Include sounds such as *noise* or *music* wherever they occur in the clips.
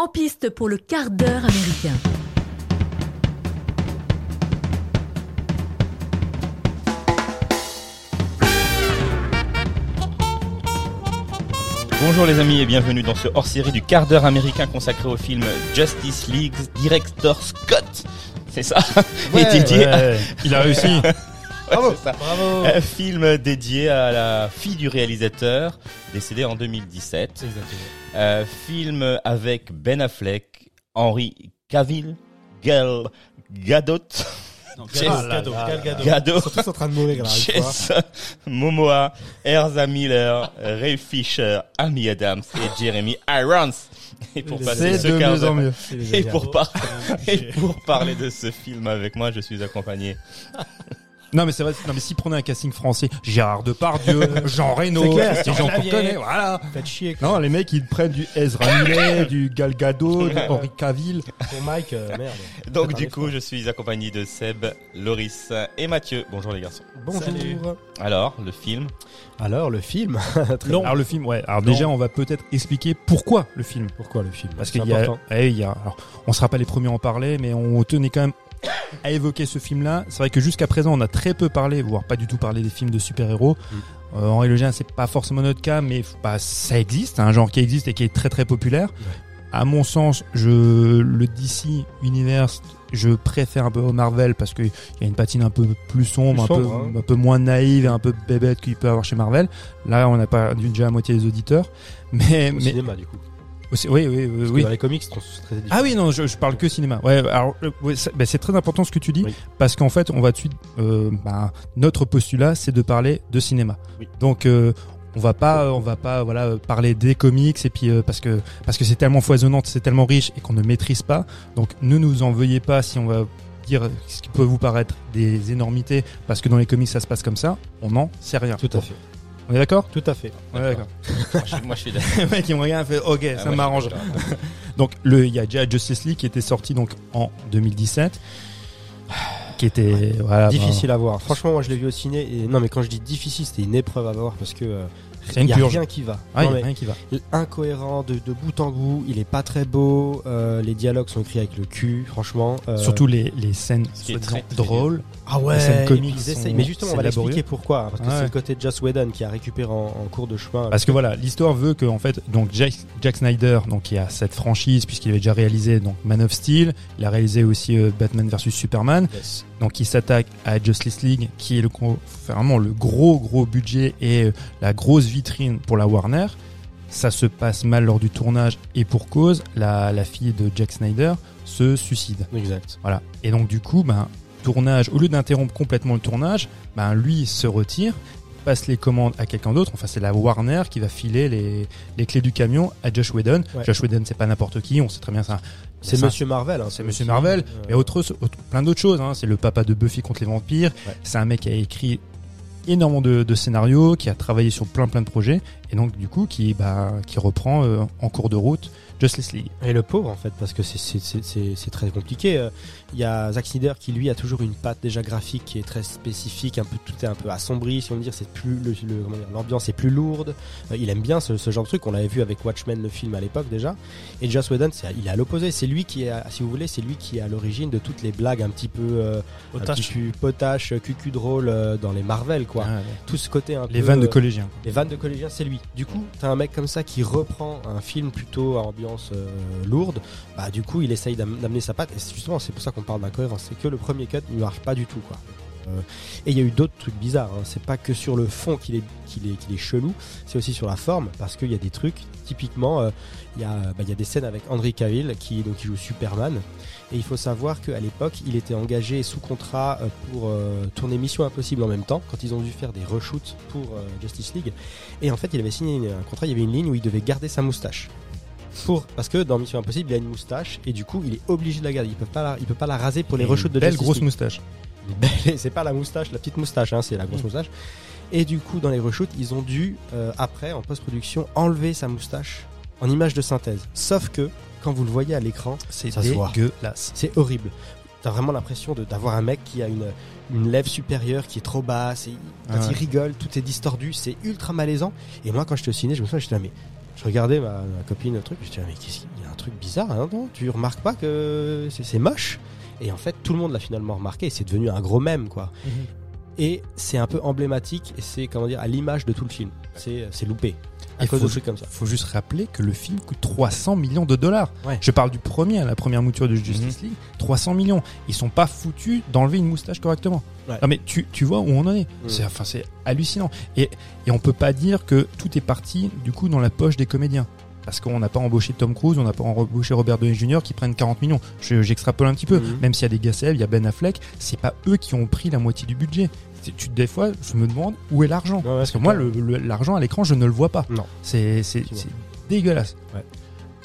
En piste pour le quart d'heure américain. Bonjour les amis et bienvenue dans ce hors-série du quart d'heure américain consacré au film Justice League Director Scott. C'est ça? Ouais, Et dédié à- ouais, il a réussi. *laughs* Bravo. ça. Bravo. Un film dédié à la fille du réalisateur, décédée en 2017. Exactement. Euh, film avec Ben Affleck, Henry Cavill, Gal Gadot, là. *laughs* Gadot, Ils sont tous en train de mourir là. Jess Momoa, Erza Miller, Ray Fisher, Amy Adams et Jeremy Irons. Et pour passer C'est ce de quart mieux en d'heure- Et génial. pour, par- *laughs* et pour parler de ce film avec moi, je suis accompagné. Non mais c'est vrai. Non mais si prenait un casting français, Gérard Depardieu, *laughs* Jean Reno, C'est clair, des gens qu'on connaît. Voilà. Faites chier. quoi. Non les mecs ils prennent du Ezra Miller, *laughs* du Gal Gadot, du Henry Cavill. Pour Mike, euh, merde. Donc du coup, je suis accompagné de Seb, Loris et Mathieu. Bonjour les garçons. Bonjour. Salut. Alors, le film Alors, le film. *laughs* Très Alors le film, ouais. Alors déjà on va peut-être expliquer pourquoi le film. Pourquoi le film? Parce qu'il y a, eh, il y a, alors, on sera pas les premiers à en parler, mais on tenait quand même à évoquer ce film-là. C'est vrai que jusqu'à présent, on a très peu parlé, voire pas du tout parlé des films de super-héros. Mm. Euh, en règle générale, c'est pas forcément notre cas, mais bah, ça existe, un genre qui existe et qui est très très populaire. À mon sens, je le DC Universe, je préfère un peu au Marvel parce qu'il y a une patine un peu plus sombre, Plus un, sombre, peu, hein. un peu moins naïve et un peu bébête qu'il peut avoir chez Marvel. Là, on n'a pas déjà la moitié des auditeurs, mais, Au mais cinéma, du coup. Aussi- oui, oui, oui. Dans les comics, c'est très différent. Ah oui, non, je, je parle que cinéma. Ouais, alors euh, ouais, bah, c'est très important ce que tu dis Oui. parce qu'en fait, on va tout de suite. euh, bah, notre postulat, c'est de parler de cinéma. Oui. Donc, euh, on va pas, on va pas, voilà, parler des comics et puis euh, parce que parce que c'est tellement foisonnant, c'est tellement riche et qu'on ne maîtrise pas. Donc, ne nous en veuillez pas si on va dire ce qui peut vous paraître des énormités parce que dans les comics ça se passe comme ça. On n'en sait rien. Tout à fait. On est d'accord? Tout à fait. On est d'accord. moi, je, suis d'accord. *laughs* Le mec il me regarde, fait OK, Ah, ça m'arrange. *laughs* Donc le il y a déjà Justice League qui était sorti donc en 2017 qui était voilà Difficile à voir. Franchement, moi, je l'ai vu au ciné. Et non, mais quand je dis difficile, c'était une épreuve à voir parce que. euh, C'est une y a purge. rien qui va. Ah, Non, il y a rien qui va. incohérent de, de bout en bout. Il est pas très beau. euh, les dialogues sont écrits avec le cul, franchement. euh, Surtout les, les scènes qui très, très drôles. Ah ouais, Les scènes comiques ils sont-. Mais justement, on va laborieux. l'expliquer pourquoi. Parce que Ouais. c'est le côté de Joss Whedon qui a récupéré en, en cours de chemin. Parce que voilà, l'histoire veut que en fait, donc Jack, Jack Snyder, donc il a cette franchise puisqu'il avait déjà réalisé donc Man of Steel, il a réalisé aussi euh, Batman vs Superman, Yes. donc il s'attaque à Justice League qui est le vraiment le gros gros budget et euh, la grosse vitrine pour la Warner. Ça se passe mal lors du tournage et pour cause, la, la fille de Jack Snyder se suicide. Exact. Voilà. Et donc du coup, ben tournage, au lieu d'interrompre complètement le tournage, ben lui se retire, passe les commandes à quelqu'un d'autre. Enfin, c'est la Warner qui va filer les, les clés du camion à Josh Whedon. Ouais. Josh Whedon, c'est pas n'importe qui, on sait très bien ça. C'est Monsieur Marvel. hein, c'est Monsieur Marvel, euh, mais autre, autre- plein d'autres choses. Hein. C'est le papa de Buffy contre les vampires. Ouais. C'est un mec qui a écrit énormément de, de scénarios, qui a travaillé sur plein plein de projets, et donc du coup qui bah, qui reprend euh, en cours de route Justice League. Et le pauvre en fait, parce que c'est- très compliqué. Euh, Il y a Zack Snyder qui lui a toujours une patte déjà graphique qui est très spécifique, un peu tout est un peu assombri, si on veut dire, c'est plus l'ambiance est plus lourde. Euh, il aime bien ce, ce genre de truc. On l'avait vu avec Watchmen le film à l'époque déjà. Et Joss Whedon, il est à l'opposé. C'est lui qui est, à- si vous voulez, c'est lui qui est à l'origine de toutes les blagues un petit peu euh, un petit potache, cucu drôle euh, dans les Marvel quoi. Ah, Tout ce côté un les peu, vannes de collégiens. les vannes de collégiens, c'est lui. Du coup, t'as un mec comme ça qui reprend un film plutôt à ambiance euh, lourde. Bah, du coup, il essaye d'am- d'amener sa patte. Et justement, c'est pour ça qu'on parle d'incohérence. C'est que le premier cut ne marche pas du tout, quoi. Euh, et il y a eu d'autres trucs bizarres. hein. C'est pas que sur le fond qu'il est, qu'il est, est chelou. C'est aussi sur la forme, parce qu'il y a des trucs. Typiquement, euh, il y a, bah, y a des scènes avec Henry Cavill qui donc joue Superman. Et il faut savoir qu'à l'époque, il était engagé sous contrat pour tourner Mission Impossible en même temps, quand ils ont dû faire des reshoots pour Justice League. Et en fait, il avait signé un contrat, il y avait une ligne où il devait garder sa moustache. Pour, parce que dans Mission Impossible, il a une moustache, et du coup, il est obligé de la garder. Il peut pas la, il peut pas la raser pour les reshoots de belle Justice grosse League. moustache. *laughs* C'est pas la moustache, la petite moustache, hein, c'est la grosse moustache. Et du coup, dans les reshoots, ils ont dû, euh, après, en post-production, enlever sa moustache en image de synthèse. Sauf que, quand vous le voyez à l'écran, C'est dégueulasse. c'est horrible. T'as vraiment l'impression d'avoir un mec qui a une, une lèvre supérieure qui est trop basse. Et quand Ah ouais. il rigole, tout est distordu. C'est ultra malaisant. Et moi, quand j'étais au ciné, je me souviens, j'étais là, mais je regardais ma, copine le truc, je disais mais qu'est-ce qu'il y a un truc bizarre, hein, non Tu remarques pas que c'est moche? Et en fait, tout le monde l'a finalement remarqué. et C'est devenu un gros mème, quoi. Et c'est un peu emblématique et c'est comment dire à l'image de tout le film. C'est loupé. À Il cause faut- de trucs comme ça. faut juste rappeler que le film coûte 300 millions de dollars. Ouais. Je parle du premier, la première mouture de Justice League, 300 millions. Ils sont pas foutus d'enlever une moustache correctement. Ouais. Non mais tu, tu vois où on en est. Mm. C'est enfin c'est hallucinant. Et et on peut pas dire que tout est parti du coup dans la poche des comédiens. Parce qu'on n'a pas embauché Tom Cruise, on n'a pas embauché Robert Downey Jr. qui prennent 40 millions. Je- J'extrapole un petit peu. Mhm. Même s'il y a des gars célèbres, il y a Ben Affleck, c'est pas eux qui ont pris la moitié du budget. Tu, des fois, je me demande où est l'argent. Ouais, ouais, Parce que moi, l'argent à l'écran, je ne le vois pas. Non. C'est dégueulasse. Ouais.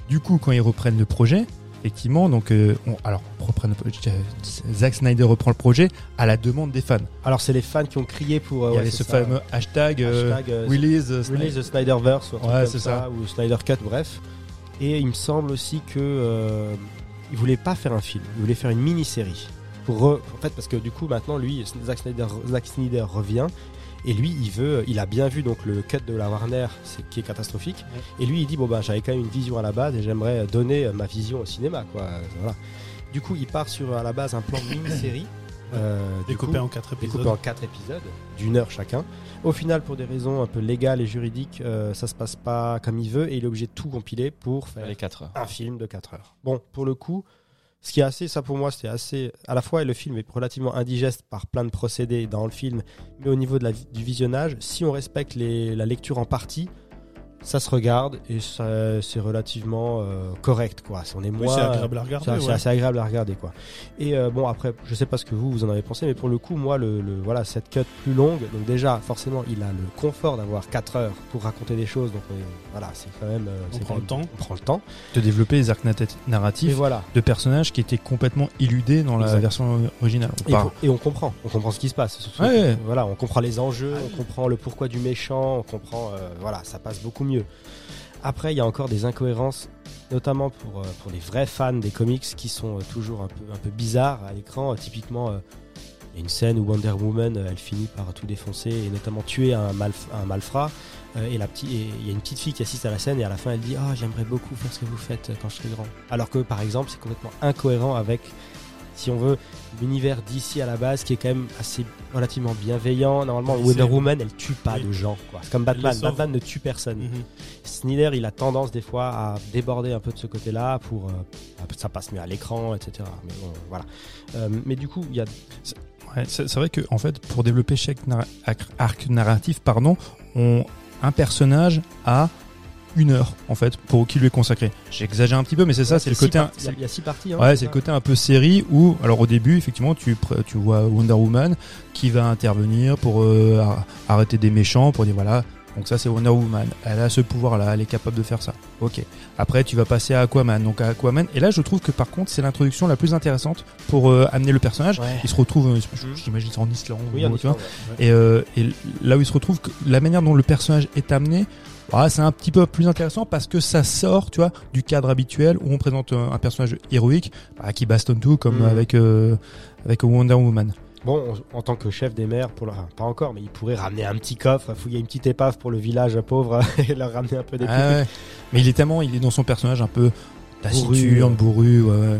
Du coup, quand ils reprennent le projet, effectivement, donc, euh, on- alors, reprennent le projet, euh, Zack Snyder reprend le projet à la demande des fans. Alors c'est les fans qui ont crié pour. euh, Il y avait ce ça. fameux hashtag, Hashtag, release, Snyder. Release the Snyderverse ou ça, ça. ou Snyder Cut, bref. Et il me semble aussi que il voulait pas faire un film, il voulait faire une mini-série. Pour re- en fait, parce que du coup maintenant lui, Zack Snyder, Zack Snyder revient et lui il veut, il a bien vu donc le cut de la Warner, c'est qui est catastrophique. Et lui il dit bon bah j'avais quand même une vision à la base et j'aimerais donner euh, ma vision au cinéma quoi. Voilà. Du coup il part sur à la base un plan de mini-série. euh, Découpé coup, en quatre découpé épisodes. en quatre épisodes d'une heure chacun. Au final, pour des raisons un peu légales et juridiques, euh, ça se passe pas comme il veut et il est obligé de tout compiler pour faire Les 4 heures. un film de 4 heures. Bon, pour le coup, ce qui est assez, ça pour moi, c'était assez. À la fois, le film est relativement indigeste par plein de procédés dans le film, mais au niveau du visionnage, si on respecte la lecture en partie, ça se regarde et c'est relativement euh, correct, quoi. On est Oui, moins. c'est agréable à regarder. C'est ouais. assez agréable à regarder quoi. Et euh, bon après, je sais pas ce que vous vous en avez pensé, mais pour le coup, moi, le, le- voilà cette cut plus longue, donc déjà forcément, il a le confort d'avoir 4 heures pour raconter des choses, donc euh, voilà, c'est quand même. euh, On c'est prend le temps. On prend le temps. de développer les arcs nat- Et narratifs voilà. de personnages qui étaient complètement éludés dans la Exact. version originale. On Et, on comprend, on comprend ce qui se passe. Ouais. Voilà, on comprend les enjeux, on comprend le pourquoi du méchant, on comprend, euh, voilà, ça passe beaucoup mieux. Après, il y a encore des incohérences, notamment pour, euh, pour les vrais fans des comics qui sont euh, toujours un peu, un peu bizarres à l'écran. Euh, typiquement, il y a une scène où Wonder Woman, elle finit par tout défoncer et notamment tuer un, malf- un malfrat. Et il y a une petite fille qui assiste à la scène et à la fin elle dit ah j'aimerais beaucoup faire ce que vous faites quand je serai grand. Alors que par exemple c'est complètement incohérent avec si on veut l'univers d'ici à la base qui est quand même assez relativement bienveillant. Normalement Wonder Woman elle tue pas Oui. de gens quoi. C'est comme Batman. Batman ne tue personne. Mhm. Snyder, il a tendance des fois à déborder un peu de ce côté-là pour euh, ça passe mieux à l'écran, etc. Mais bon, voilà. Euh, mais du coup, il y a Ouais, c'est vrai que en fait, pour développer chaque arc narratif, pardon, on, un personnage a une heure en fait pour qui lui est consacré. J'exagère un petit peu, mais c'est ça, c'est le côté. un- Il y a- six parties. hein, Ouais, c'est le côté un peu série où, alors au début, effectivement, tu, tu vois Wonder Woman qui va intervenir pour euh, ar- arrêter des méchants, pour dire voilà, donc ça c'est Wonder Woman, elle a ce pouvoir-là, elle est capable de faire ça. Ok. Après, tu vas passer à Aquaman, donc à Aquaman, et là je trouve que par contre c'est l'introduction la plus intéressante pour euh, amener le personnage. Ouais. Il se retrouve, euh, Mhm. j'imagine c'est en Islande, Oui, ou- en tu vois. Ouais. Et, euh, et là où il se retrouve, que la manière dont le personnage est amené, ah, c'est un petit peu plus intéressant parce que ça sort, tu vois, du cadre habituel où on présente un, un personnage héroïque bah, qui bastonne tout, comme Mhm. avec euh, avec Wonder Woman. Bon, on- en tant que chef des mers, pour pas encore, mais il pourrait ramener un petit coffre, fouiller une petite épave pour le village pauvre *laughs* et leur ramener un peu des Ah ouais. Mais il est tellement, il est dans son personnage un peu taciturne, bourru, ouais, ouais.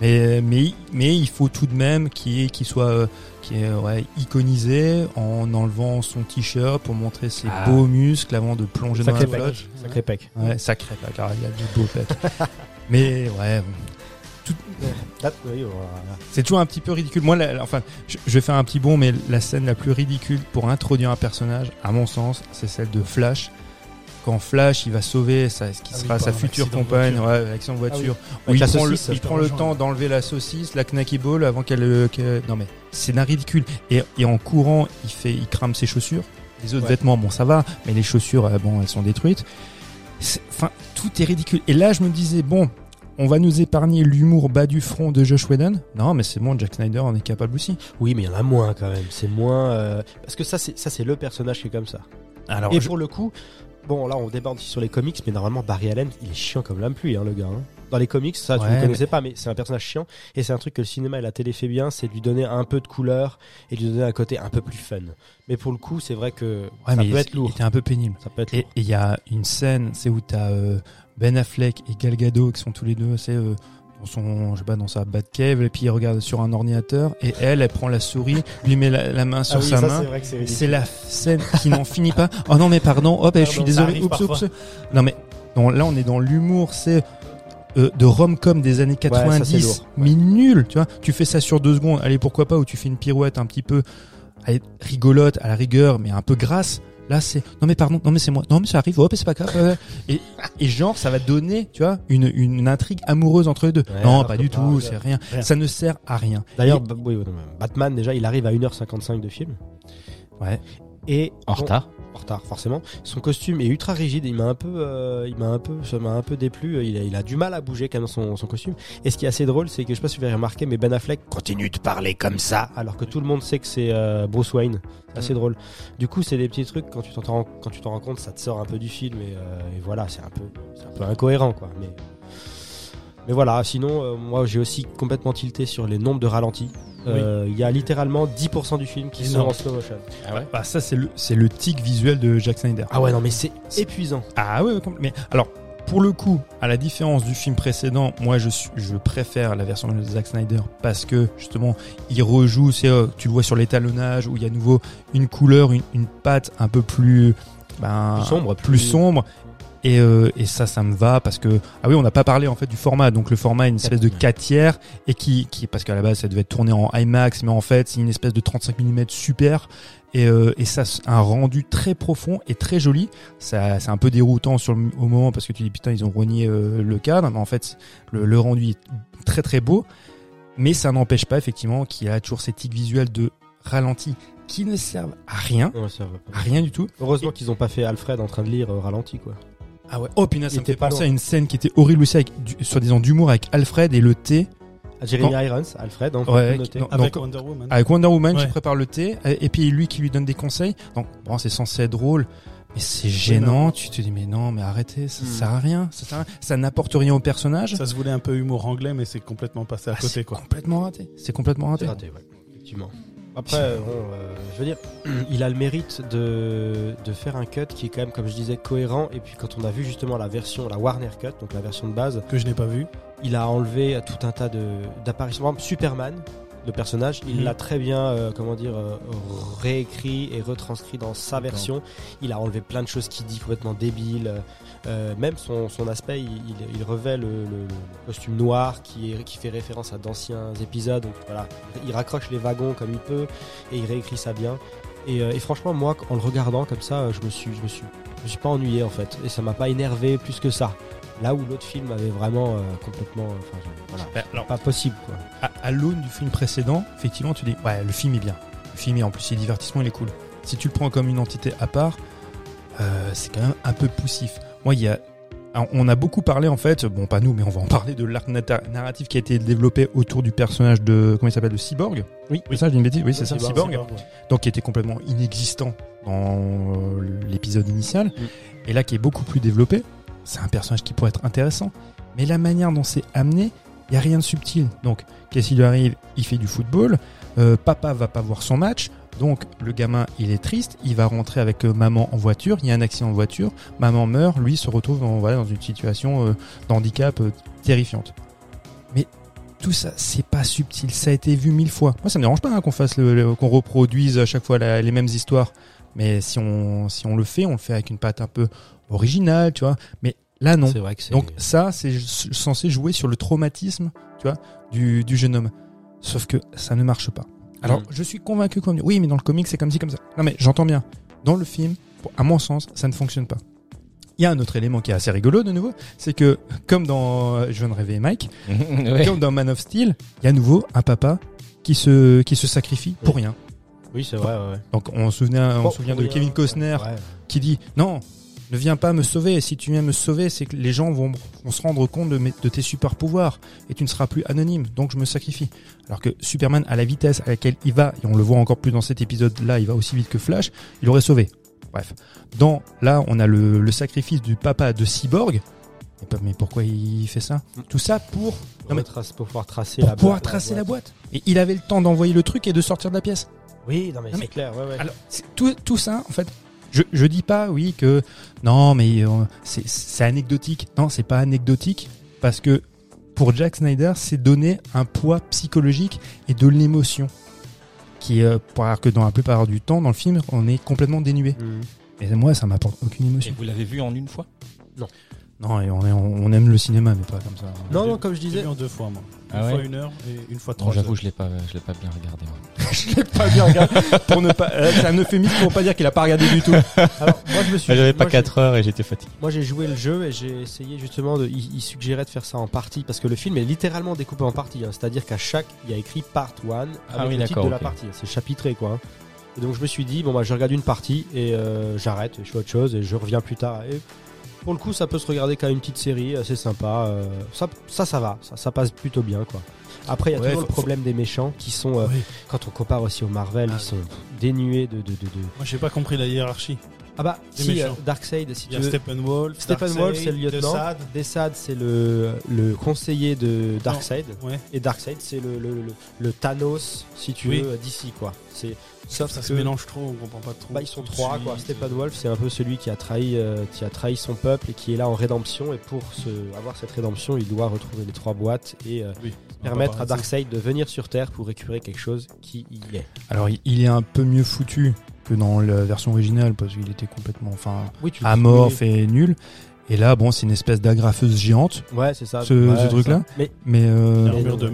Mais mais mais il faut tout de même qu'il qu'il soit euh, qu'il est ouais, iconisé en enlevant son t-shirt pour montrer ses Ah. beaux muscles avant de plonger dans la flotte. pec. Sacré pec. Ouais, sacré, là, car il y a du beau fait. *laughs* Mais ouais, c'est toujours un petit peu ridicule. Moi, la- la- enfin, je, je vais faire un petit bond, mais la scène la plus ridicule pour introduire un personnage, à mon sens, c'est celle de Flash. Quand Flash, il va sauver sa, ce qui Ah sera sa future compagne, voiture. ouais, avec son voiture, où Avec il prend, le, il prend temps d'enlever la saucisse, la knacky ball, avant qu'elle, euh, non mais c'est d'un ridicule. Et, et en courant, il fait, il crame ses chaussures. Les autres Ouais. vêtements, bon, ça va, mais les chaussures, euh, bon, elles sont détruites. Enfin, tout est ridicule. Et là, je me disais, bon, on va nous épargner l'humour bas du front de Josh Whedon. Non, mais c'est bon, Jack Snyder en est capable aussi. Oui, mais il y en a moins quand même. C'est moins euh, parce que ça, c'est ça, c'est le personnage qui est comme ça. Alors, et je- pour le coup, bon, là, on déborde sur les comics, mais normalement, Barry Allen, il est chiant comme l'âme pluie, hein, le gars. hein. Dans les comics, ça, tu ne connaissais pas, mais c'est un personnage chiant. Et c'est un truc que le cinéma et la télé fait bien, c'est de lui donner un peu de couleur et de lui donner un côté un peu plus fun. Mais pour le coup, c'est vrai que Ouais, ça peut il- être lourd. Il était un peu pénible. Ça peut être Et il y a une scène, c'est où t'as euh, Ben Affleck et Gal Gadot qui sont tous les deux, c'est euh, dans son, je sais pas, dans sa Batcave, et puis il regarde sur un ordinateur, et elle, elle prend la souris, lui met la, la main sur Ah oui, sa ça, main. c'est la scène qui n'en finit pas. Oh non, mais pardon. Hop, je suis désolé. Oups, oups. Non, mais non, là, on est dans l'humour. C'est euh, de rom-com des années ça, c'est 90, lourd. mais nul. Tu vois, tu fais ça sur deux secondes. Allez, pourquoi pas Ou tu fais une pirouette un petit peu allez, rigolote à la rigueur, mais un peu grasse. Là, c'est non mais pardon, non mais c'est moi, non mais ça arrive, hop, c'est pas grave. ouais, ouais. Et, et genre, ça va donner, tu vois, une, une intrigue amoureuse entre les deux. Ouais, non, pas du pas, tout, ouais. c'est rien. Rien. Ça ne sert à rien. D'ailleurs, Et- bah, oui, mais Batman, déjà, il arrive à 1h55 de film. Ouais. Et En retard. En retard forcément. Son costume est ultra rigide. Il m'a un peu, euh, il m'a un peu, ça m'a un peu déplu. Il a, il a du mal à bouger quand même son, son costume. Et ce qui est assez drôle, c'est que je sais pas si vous avez remarqué, mais Ben Affleck continue de parler comme ça, alors que tout le monde sait que c'est euh, Bruce Wayne. C'est assez drôle. Du coup, c'est des petits trucs quand tu t'en quand tu t'en rends compte, ça te sort un peu du film et, euh, et voilà, c'est un peu, c'est un peu incohérent quoi. Mais mais voilà, sinon, euh, moi j'ai aussi complètement tilté sur les nombres de ralentis. Euh, Il y a littéralement 10% du film qui sont Énorme. en slow motion. Ah ouais. Bah ça c'est le c'est le tic visuel de Jack Snyder. Ah ouais, non, mais c'est épuisant. Ah ouais, mais alors pour le coup, à la différence du film précédent, moi je suis, je préfère la version de Zack Snyder parce que justement il rejoue, c'est euh, tu le vois sur l'étalonnage où il y a à nouveau une couleur, une, une patte un peu plus ben, Plus sombre, plus plus- sombre. Et, euh, et ça, ça me va parce que ah oui, on n'a pas parlé en fait du format. Donc le format est une espèce de 4 tiers et qui, qui parce qu'à la base ça devait être tourné en IMAX, mais en fait c'est une espèce de 35 mm super et, euh, et ça un rendu très profond et très joli. Ça c'est un peu déroutant sur le, au moment parce que tu dis putain ils ont renié euh, le cadre, mais en fait le, le rendu est très très beau. Mais ça n'empêche pas effectivement qu'il y a toujours ces tics visuels de ralenti qui ne servent à rien, pas. à rien du tout. Heureusement qu'ils ont pas fait Alfred en train de lire euh, ralenti quoi. Ah ouais. Oh punaise, Il ça me était fait penser loin. à une scène qui était horrible aussi avec du, soi-disant d'humour avec Alfred et le thé Ah, Jeremy Irons, Alfred, on peut Ouais, tout noter. non, Avec donc- Wonder Woman. avec Wonder Woman qui Ouais. prépare le thé et et puis lui qui lui donne des conseils. Donc bon, c'est censé être drôle, mais c'est gênant. Tu te dis mais non, mais arrêtez, ça Hmm. sert à rien. Ça, sert à rien. Ça n'apporte rien au personnage. Ça se voulait un peu humour anglais, mais c'est complètement passé à Ah, côté, c'est quoi. complètement raté. C'est complètement raté. C'est raté, ouais, effectivement. Après, euh, bon, euh, je veux dire, *clears throat* il a le mérite de, de faire un cut qui est quand même, comme je disais, cohérent. Et puis quand on a vu justement la version, la Warner Cut, donc la version de base, Que je n'ai pas vu. il a enlevé tout un tas de- d'apparitions. Par exemple, Superman, le personnage, il Mhm. l'a très bien, euh, comment dire, euh, réécrit et retranscrit dans sa version. Il a enlevé plein de choses qu'il dit complètement débiles. Euh, même son, son aspect, il, il- il revêt le, le- le costume noir qui, est, qui fait référence à d'anciens épisodes. Donc voilà, il raccroche les wagons comme il peut et il réécrit ça bien. Et, euh, et franchement, moi, en le regardant comme ça, je me suis, je me suis, je me suis pas ennuyé en fait, et ça m'a pas énervé plus que ça. Là où l'autre film avait vraiment euh, complètement, voilà, Bah, alors, pas possible quoi. à, à l'aune du film précédent, effectivement, tu dis ouais, le film est bien. Le film est en plus, il est divertissement, il est cool. Si tu le prends comme une entité à part, c'est quand même un peu poussif. Moi, il y a alors, on a beaucoup parlé en fait, bon pas nous, mais on va en parler de l'arc narratif qui a été développé autour du personnage de comment il s'appelle de Cyborg. Oui. c'est ça, dis une bêtise? Oui, c'est ça, Cyborg, Cyborg. Donc qui était complètement inexistant dans euh, l'épisode initial, et là qui est beaucoup plus développé. C'est un personnage qui pourrait être intéressant, mais la manière dont c'est amené, il y a rien de subtil. Donc qu'est-ce qui lui arrive? Il fait du football. euh, papa va pas voir son match. Donc le gamin, il est triste, il va rentrer avec euh, maman en voiture, il y a un accident de voiture, maman meurt, lui se retrouve dans, voilà, dans une situation euh, d'handicap euh, terrifiante. Mais tout ça, c'est pas subtil, ça a été vu mille fois. Moi, ça me dérange pas hein, qu'on fasse le, le- qu'on reproduise à chaque fois la- les mêmes histoires. Mais si on, si on le fait, on le fait avec une patte un peu originale, tu vois. Mais là, non. C'est vrai que c'est. Donc ça, c'est censé jouer sur le traumatisme, tu vois, du, du jeune homme. Sauf que ça ne marche pas. Alors, Mm. je suis convaincu qu'on me dit, oui, mais dans le comic, c'est comme ci, comme ça. Non, mais j'entends bien. Dans le film, à mon sens, ça ne fonctionne pas. Il y a un autre élément qui est assez rigolo de nouveau, c'est que comme dans, euh, je viens de réveiller Mike, *laughs* Ouais. comme dans Man of Steel, il y a à nouveau un papa qui se qui se sacrifie pour rien. Oui, c'est vrai. Ouais, ouais. Donc on se souvient, on Bon, se souvient de Kevin. Costner Ouais. qui dit non, ne viens pas me sauver. Si tu viens me sauver, c'est que les gens vont, vont se rendre compte de, mes- de tes super pouvoirs et tu ne seras plus anonyme. Donc je me sacrifie. Alors que Superman, à la vitesse à laquelle il va, et on le voit encore plus dans cet épisode-là, il va aussi vite que Flash, il aurait sauvé. Bref. Dans, là, on a le, le sacrifice du papa de Cyborg. Mais, pas- mais pourquoi il fait ça? Tout ça pour, Non, mais- Retrace- pour pouvoir tracer pour la pouvoir boîte- tracer la boîte. Et il avait le temps d'envoyer le truc et de sortir de la pièce. Oui, non mais c'est clair. Ouais, ouais. Alors, tout, tout ça, en fait, je, je dis pas, oui, que non, mais euh, c'est- c'est anecdotique. Non, c'est pas anecdotique parce que pour Jack Snyder, c'est donner un poids psychologique et de l'émotion qui, euh, pour alors que dans la plupart du temps, dans le film, on est complètement dénué. Mhm. Et moi, ça m'apporte aucune Et émotion. vous l'avez vu en une fois? Non, et on, est- on aime le cinéma, mais pas comme ça. Non, non, comme je J'ai disais. vu en deux fois, moi. Une Ah ouais fois une heure et une fois Non, trois j'avoue, heures. je l'ai pas, je l'ai pas bien regardé. Moi. *laughs* je l'ai pas bien regardé. Pour ne pas, euh, c'est un euphémisme pour pas dire qu'il a pas regardé du tout. *laughs* Alors, moi je me suis. J'avais pas moi, j'ai- 4 heures et j'étais fatigué. Moi j'ai joué le jeu et j'ai essayé justement de. Il, il suggérait de faire ça en partie parce que le film est littéralement découpé en parties. hein. C'est-à-dire qu'à chaque, il y a écrit part 1 avec Ah oui, le titre d'accord, de la partie. C'est chapitré quoi. hein. Et donc je me suis dit bon bah je regarde une partie et euh, j'arrête, je fais autre chose et je reviens plus tard. Et pour le coup ça peut se regarder comme une petite série assez sympa. euh, ça, ça ça va, ça, ça passe plutôt bien quoi. Après il y a Ouais, toujours faut- le problème des méchants qui sont euh, Oui. quand on compare aussi au Marvel Ah ils sont dénués de de, de, de- Moi, j'ai pas compris la hiérarchie. ah bah si euh. Darkseid si Il tu y a veux Steppenwolf, Steppenwolf, c'est le lieutenant. Desaad. Desad, c'est le, le conseiller de Darkseid. Ouais. Et Darkseid, c'est le, le, le, le Thanos, si tu Oui. veux, d'ici, quoi. C'est, sauf Ça que, se mélange trop, on comprend pas trop. bah, ils sont trois, suite. quoi. Steppenwolf, c'est un peu celui qui a trahi, euh, qui a trahi son peuple et qui est là en rédemption. Et pour se, avoir cette rédemption, il doit retrouver les trois boîtes et euh, Oui. Permettre à. Darkseid de venir sur Terre pour récupérer quelque chose qui y est. Alors, il- est un peu mieux foutu que dans la version originale parce qu'il était complètement, enfin, Oui, amorphe et nul. Et là, bon, c'est une espèce d'agrafeuse géante, Ouais, c'est ça. ce, Ouais, ce truc-là. Mais Mais euh, L'armure de, de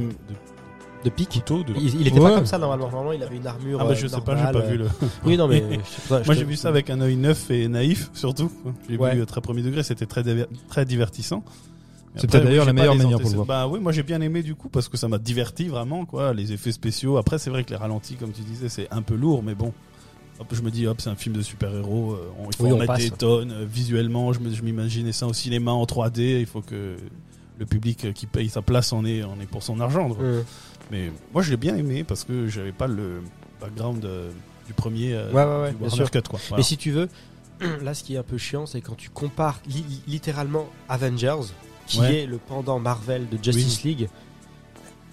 de pique. couteau. De... Il, il était Ouais. pas comme ça normalement. Normalement, il avait une armure. Ah bah euh, *laughs* je sais pas, normale, j'ai pas euh, vu le. Oui, non, mais. sais pas, Moi j'ai vu ça avec un œil neuf et naïf surtout. J'ai Ouais. vu euh, très premier degré, c'était très très divertissant. C'est peut-être d'ailleurs la pas meilleure manière pour le voir. Bah oui, moi j'ai bien aimé du coup parce que ça m'a diverti vraiment quoi, les effets spéciaux. Après c'est vrai que les ralentis comme tu disais, c'est un peu lourd mais bon. Hop, je me dis hop, c'est un film de super-héros, euh, il faut Oui, en mettre passe. des tonnes euh, visuellement, je me- je m'imaginais ça au cinéma en 3D, il faut que le public qui paye sa place en est en est pour son argent. Hum. Mais moi je l'ai bien aimé parce que j'avais pas le background euh, du premier euh, Ouais, ouais, ouais, du bien Warner sûr. Cut quoi. Voilà. Mais si tu veux, *clears throat* là, ce qui est un peu chiant, c'est quand tu compares li- li- littéralement Avengers, qui est le pendant Marvel de Justice League.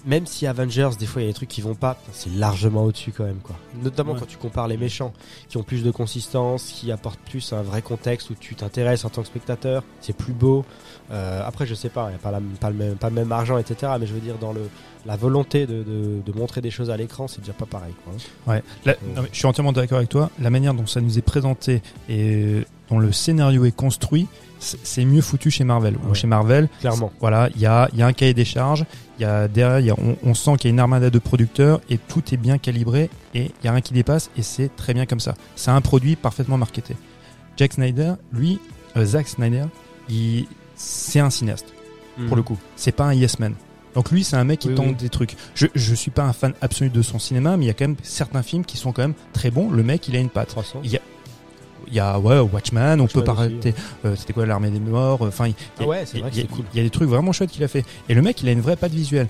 Même si Avengers, des fois, il y a des trucs qui vont pas, c'est largement au-dessus quand même, quoi. Notamment Ouais. quand tu compares les méchants, qui ont plus de consistance, qui apportent plus un vrai contexte où tu t'intéresses en tant que spectateur, c'est plus beau. Euh, après, je sais pas, il n'y a pas, la- pas, le même, pas le même argent, etc. Mais je veux dire, dans le, la volonté de, de- de montrer des choses à l'écran, c'est déjà pas pareil, quoi. Ouais, La- non, mais je suis entièrement d'accord avec toi. La manière dont ça nous est présenté et le scénario est construit, c'est mieux foutu chez Marvel. Ouais. Chez Marvel, Clairement. voilà, il y a, il y a un cahier des charges, il y a derrière, y a- on, on sent qu'il y a une armada de producteurs et tout est bien calibré et il y a rien qui dépasse et c'est très bien comme ça. C'est un produit parfaitement marketé. Jack Snyder, lui, euh, Zack Snyder, c'est un cinéaste pour le coup. C'est pas un yes man. Donc lui, c'est un mec qui Oui, tente oui. des trucs. Je, je suis pas un fan absolu de son cinéma, mais il y a quand même certains films qui sont quand même très bons. Le mec, il a une patte. 300. Il y a, il y a ouais, Watchman, on peut arrêter. euh, C'était quoi l'armée des morts euh, Enfin, il y Ah ouais, cool. Y a des trucs vraiment chouettes qu'il a fait. Et le mec, il a une vraie patte visuelle,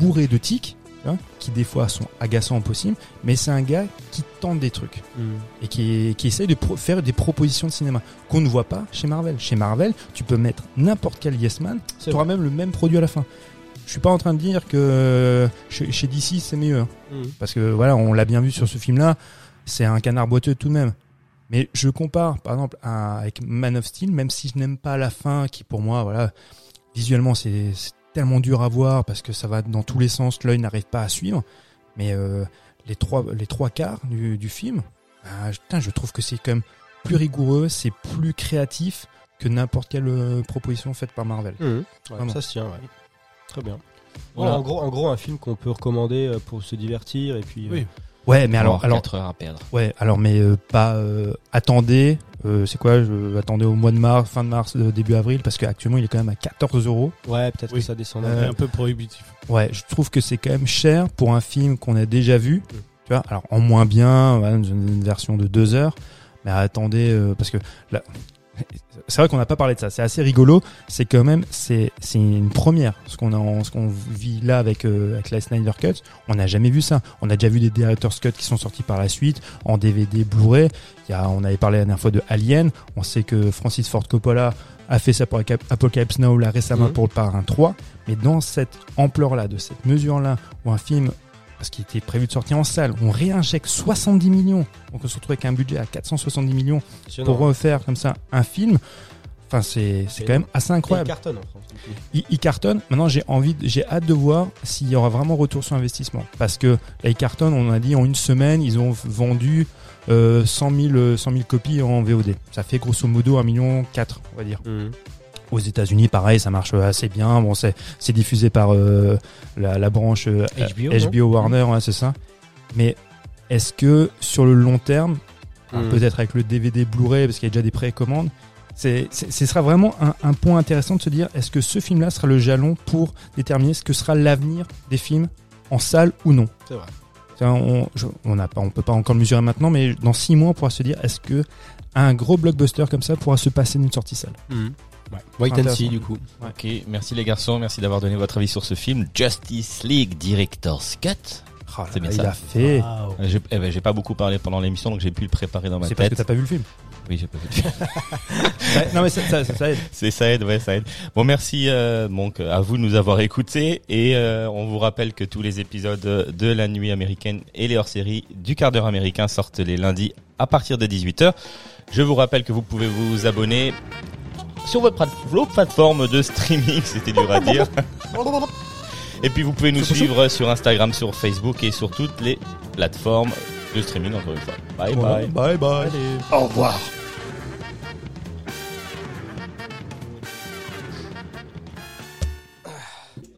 bourré de tics, vois, qui des fois sont agaçants au possible. Mais c'est un gars qui tente des trucs et qui, qui essaye de faire des propositions de cinéma qu'on ne voit pas chez Marvel. Chez Marvel, tu peux mettre n'importe quel yes man, tu auras vrai. même le même produit à la fin. Je suis pas en train de dire que euh, chez, DC c'est mieux, hein. Mhm. parce que voilà, on l'a bien vu sur ce film-là, c'est un canard boiteux tout de même. Mais je compare, par exemple, à- avec Man of Steel, même si je n'aime pas la fin, qui pour moi, voilà, visuellement c'est tellement dur à voir parce que ça va dans tous les sens, l'œil n'arrive pas à suivre. Mais euh, les trois les trois quarts du, du film, bah, je- putain, je trouve que c'est quand même plus rigoureux, c'est plus créatif que n'importe quelle euh, proposition faite par Marvel. Mhm. Ouais, ça se tient, ouais. Très bien. Voilà. en, gros, en gros, un film qu'on peut recommander euh, pour se divertir et puis. euh, Oui. Ouais, mais alors, alors, 4 heures à perdre. ouais, alors, mais euh, pas euh, attendez. euh, c'est quoi Je attendez au mois de mars, fin de mars, euh, début avril, parce qu'actuellement il est quand même à 14 euros. Ouais, peut-être Oui. que ça descend. Euh, un peu prohibitif. Ouais, je trouve que c'est quand même cher pour un film qu'on a déjà vu. Tu vois, alors en moins bien, voilà, une, une version de deux heures. Mais attendez, euh, parce que là, c'est vrai qu'on n'a pas parlé de ça. C'est assez rigolo. C'est quand même, c'est c'est une première. Ce qu'on a, en- ce qu'on vit là avec euh, avec la Snyder Cut, on n'a jamais vu ça. On a déjà vu des director's cut qui sont sortis par la suite en DVD, Blu-ray. Il y a, on avait parlé la dernière fois de Alien. On sait que Francis Ford Coppola a fait ça pour Apocalypse Now là récemment Mhm. pour le Parrain 3, mais dans cette ampleur-là, de cette mesure-là, où un film, parce qu'il était prévu de sortir en salle, on réinjecte 70 millions, donc on se retrouve avec un budget à 470 millions pour refaire comme ça un film. Enfin, c'est quand même assez Il incroyable. cartonne en France. Il, il cartonne. Maintenant, j'ai envie, j'ai hâte de voir s'il y aura vraiment retour sur investissement. Parce que là, il cartonne, on a dit en une semaine, ils ont vendu euh, 100, 000, euh, 100 000 copies en VOD. Ça fait grosso modo 1 million 4, on va dire. Mhm. Aux États-Unis, pareil, ça marche assez bien. Bon, c'est diffusé par euh, la, la branche euh, HBO, HBO non Warner, ouais, c'est ça. Mais est-ce que sur le long terme, Mhm. peut-être avec le DVD Blu-ray, parce qu'il y a déjà des précommandes, c'est, ce sera vraiment un, un point intéressant de se dire est-ce que ce film-là sera le jalon pour déterminer ce que sera l'avenir des films en salle ou non? C'est vrai. On, je- on n'a pas, on peut pas encore le mesurer maintenant, mais dans six mois, on pourra se dire est-ce que un gros blockbuster comme ça pourra se passer d'une sortie salle? Mhm. Wait and see du coup. Ok, merci les garçons, merci d'avoir donné votre avis sur ce film Justice League Director's Cut. Oh C'est bien là, ça. Il a fait. J'ai eh ben, j'ai pas beaucoup parlé pendant l'émission, donc j'ai pu le préparer dans ma C'est parce que tête. t'as pas vu le film. Oui, j'ai pas vu. le film. *laughs* Ça- non mais ça, ça- ça- ça aide. C'est ça aide, ouais, ça aide. Bon, merci euh, donc à vous de nous avoir écoutés et euh, on vous rappelle que tous les épisodes de la nuit américaine et les hors-séries du quart d'heure américain sortent les lundis à partir de 18h. Je vous rappelle que vous pouvez vous abonner sur votre plat- vos plateformes de streaming, *laughs* c'était dur à dire. *laughs* Et puis vous pouvez nous suivre sur Instagram, sur Facebook et sur toutes les plateformes de streaming encore une fois. Bye bye. Bye bye. Au revoir.